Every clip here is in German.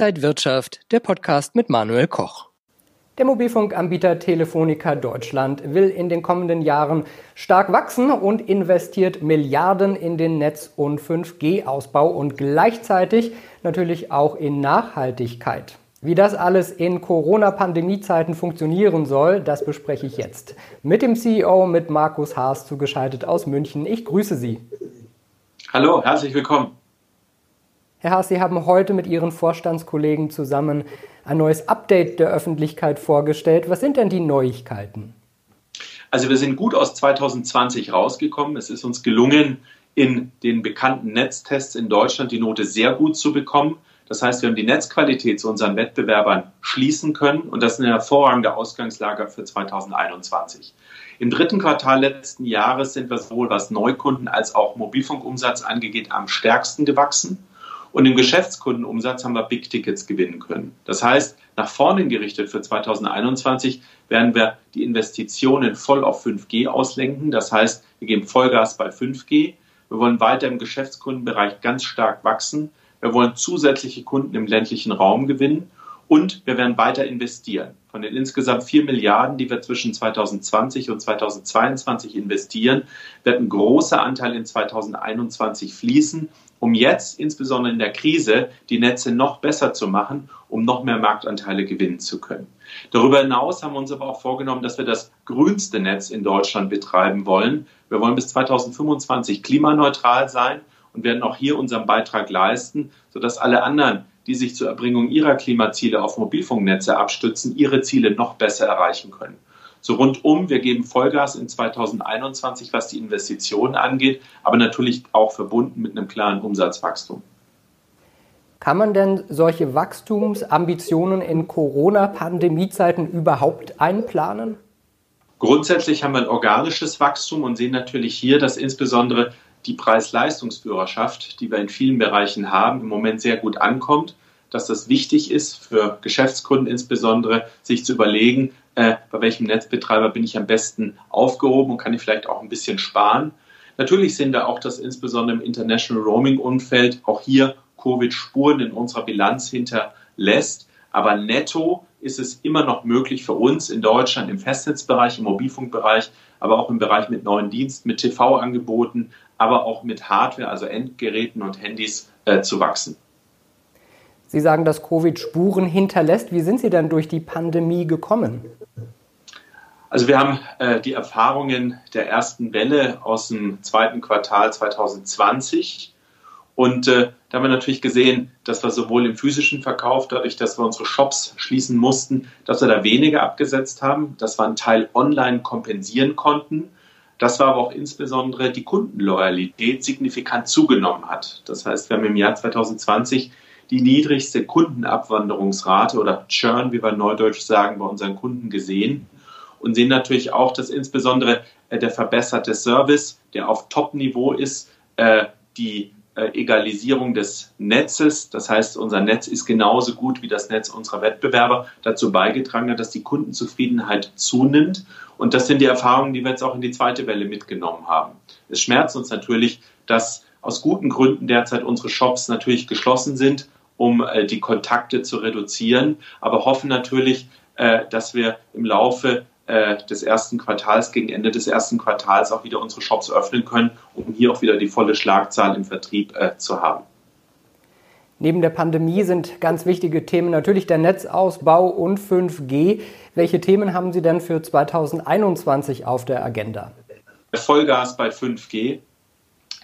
Inside Wirtschaft, der Podcast mit Manuel Koch. Der Mobilfunkanbieter Telefonica Deutschland will in den kommenden Jahren stark wachsen und investiert Milliarden in den Netz- und 5G-Ausbau und gleichzeitig natürlich auch in Nachhaltigkeit. Wie das alles in Corona-Pandemie-Zeiten funktionieren soll, das bespreche ich jetzt mit dem CEO, mit Markus Haas zugeschaltet aus München. Ich grüße Sie. Hallo, herzlich willkommen. Herr Haas, Sie haben heute mit Ihren Vorstandskollegen zusammen ein neues Update der Öffentlichkeit vorgestellt. Was sind denn die Neuigkeiten? Also wir sind gut aus 2020 rausgekommen. Es ist uns gelungen, in den bekannten Netztests in Deutschland die Note sehr gut zu bekommen. Das heißt, wir haben die Netzqualität zu unseren Wettbewerbern schließen können und das ist eine hervorragende Ausgangslage für 2021. Im dritten Quartal letzten Jahres sind wir sowohl was Neukunden als auch Mobilfunkumsatz angeht am stärksten gewachsen. Und im Geschäftskundenumsatz haben wir Big Tickets gewinnen können. Das heißt, nach vorne gerichtet für 2021 werden wir die Investitionen voll auf 5G auslenken. Das heißt, wir geben Vollgas bei 5G. Wir wollen weiter im Geschäftskundenbereich ganz stark wachsen. Wir wollen zusätzliche Kunden im ländlichen Raum gewinnen. Und wir werden weiter investieren. Von den insgesamt 4 Milliarden, die wir zwischen 2020 und 2022 investieren, wird ein großer Anteil in 2021 fließen um jetzt insbesondere in der Krise die Netze noch besser zu machen, um noch mehr Marktanteile gewinnen zu können. Darüber hinaus haben wir uns aber auch vorgenommen, dass wir das grünste Netz in Deutschland betreiben wollen. Wir wollen bis 2025 klimaneutral sein und werden auch hier unseren Beitrag leisten, sodass alle anderen, die sich zur Erbringung ihrer Klimaziele auf Mobilfunknetze abstützen, ihre Ziele noch besser erreichen können so rundum. Wir geben Vollgas in 2021, was die Investitionen angeht, aber natürlich auch verbunden mit einem klaren Umsatzwachstum. Kann man denn solche Wachstumsambitionen in Corona-Pandemie-Zeiten überhaupt einplanen? Grundsätzlich haben wir ein organisches Wachstum und sehen natürlich hier, dass insbesondere die Preis-Leistungsführerschaft, die wir in vielen Bereichen haben, im Moment sehr gut ankommt dass das wichtig ist für Geschäftskunden insbesondere, sich zu überlegen, äh, bei welchem Netzbetreiber bin ich am besten aufgehoben und kann ich vielleicht auch ein bisschen sparen. Natürlich sehen wir auch, dass insbesondere im International Roaming-Umfeld auch hier Covid Spuren in unserer Bilanz hinterlässt. Aber netto ist es immer noch möglich für uns in Deutschland im Festnetzbereich, im Mobilfunkbereich, aber auch im Bereich mit neuen Diensten, mit TV-Angeboten, aber auch mit Hardware, also Endgeräten und Handys äh, zu wachsen. Sie sagen, dass Covid Spuren hinterlässt. Wie sind Sie denn durch die Pandemie gekommen? Also wir haben äh, die Erfahrungen der ersten Welle aus dem zweiten Quartal 2020 und äh, da haben wir natürlich gesehen, dass wir sowohl im physischen Verkauf, dadurch, dass wir unsere Shops schließen mussten, dass wir da weniger abgesetzt haben, dass wir einen Teil online kompensieren konnten. Das war aber auch insbesondere die Kundenloyalität signifikant zugenommen hat. Das heißt, wir haben im Jahr 2020 die niedrigste Kundenabwanderungsrate oder Churn, wie wir neudeutsch sagen, bei unseren Kunden gesehen und sehen natürlich auch, dass insbesondere äh, der verbesserte Service, der auf Top-Niveau ist, äh, die Egalisierung des Netzes, das heißt, unser Netz ist genauso gut wie das Netz unserer Wettbewerber, dazu beigetragen hat, dass die Kundenzufriedenheit zunimmt. Und das sind die Erfahrungen, die wir jetzt auch in die zweite Welle mitgenommen haben. Es schmerzt uns natürlich, dass aus guten Gründen derzeit unsere Shops natürlich geschlossen sind um äh, die Kontakte zu reduzieren, aber hoffen natürlich, äh, dass wir im Laufe äh, des ersten Quartals, gegen Ende des ersten Quartals auch wieder unsere Shops öffnen können, um hier auch wieder die volle Schlagzahl im Vertrieb zu haben. Neben der Pandemie sind ganz wichtige Themen natürlich der Netzausbau und 5G. Welche Themen haben Sie denn für 2021 auf der Agenda? Vollgas bei 5G.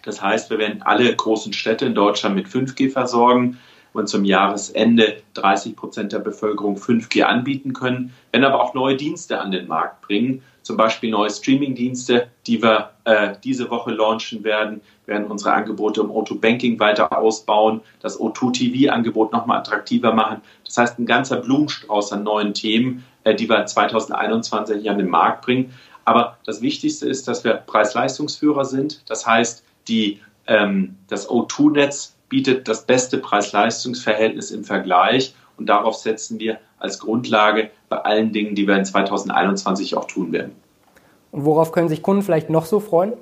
Das heißt, wir werden alle großen Städte in Deutschland mit 5G versorgen und zum Jahresende 30 Prozent der Bevölkerung 5G anbieten können, wenn aber auch neue Dienste an den Markt bringen, zum Beispiel neue Streaming-Dienste, die wir äh, diese Woche launchen werden, wir werden unsere Angebote im O2-Banking weiter ausbauen, das O2-TV-Angebot nochmal attraktiver machen. Das heißt, ein ganzer Blumenstrauß an neuen Themen, äh, die wir 2021 an den Markt bringen. Aber das Wichtigste ist, dass wir Preis-Leistungsführer sind. Das heißt, die, ähm, das O2-Netz bietet das beste Preis-Leistungs-Verhältnis im Vergleich und darauf setzen wir als Grundlage bei allen Dingen, die wir in 2021 auch tun werden. Und worauf können sich Kunden vielleicht noch so freuen?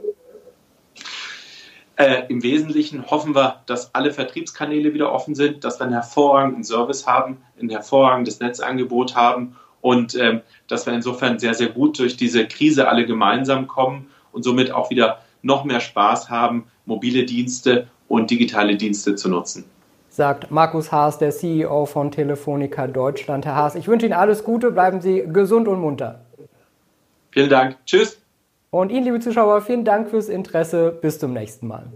Äh, Im Wesentlichen hoffen wir, dass alle Vertriebskanäle wieder offen sind, dass wir einen hervorragenden Service haben, ein hervorragendes Netzangebot haben und ähm, dass wir insofern sehr, sehr gut durch diese Krise alle gemeinsam kommen und somit auch wieder noch mehr Spaß haben, mobile Dienste und digitale Dienste zu nutzen. Sagt Markus Haas, der CEO von Telefonica Deutschland. Herr Haas, ich wünsche Ihnen alles Gute, bleiben Sie gesund und munter. Vielen Dank. Tschüss. Und Ihnen, liebe Zuschauer, vielen Dank fürs Interesse. Bis zum nächsten Mal.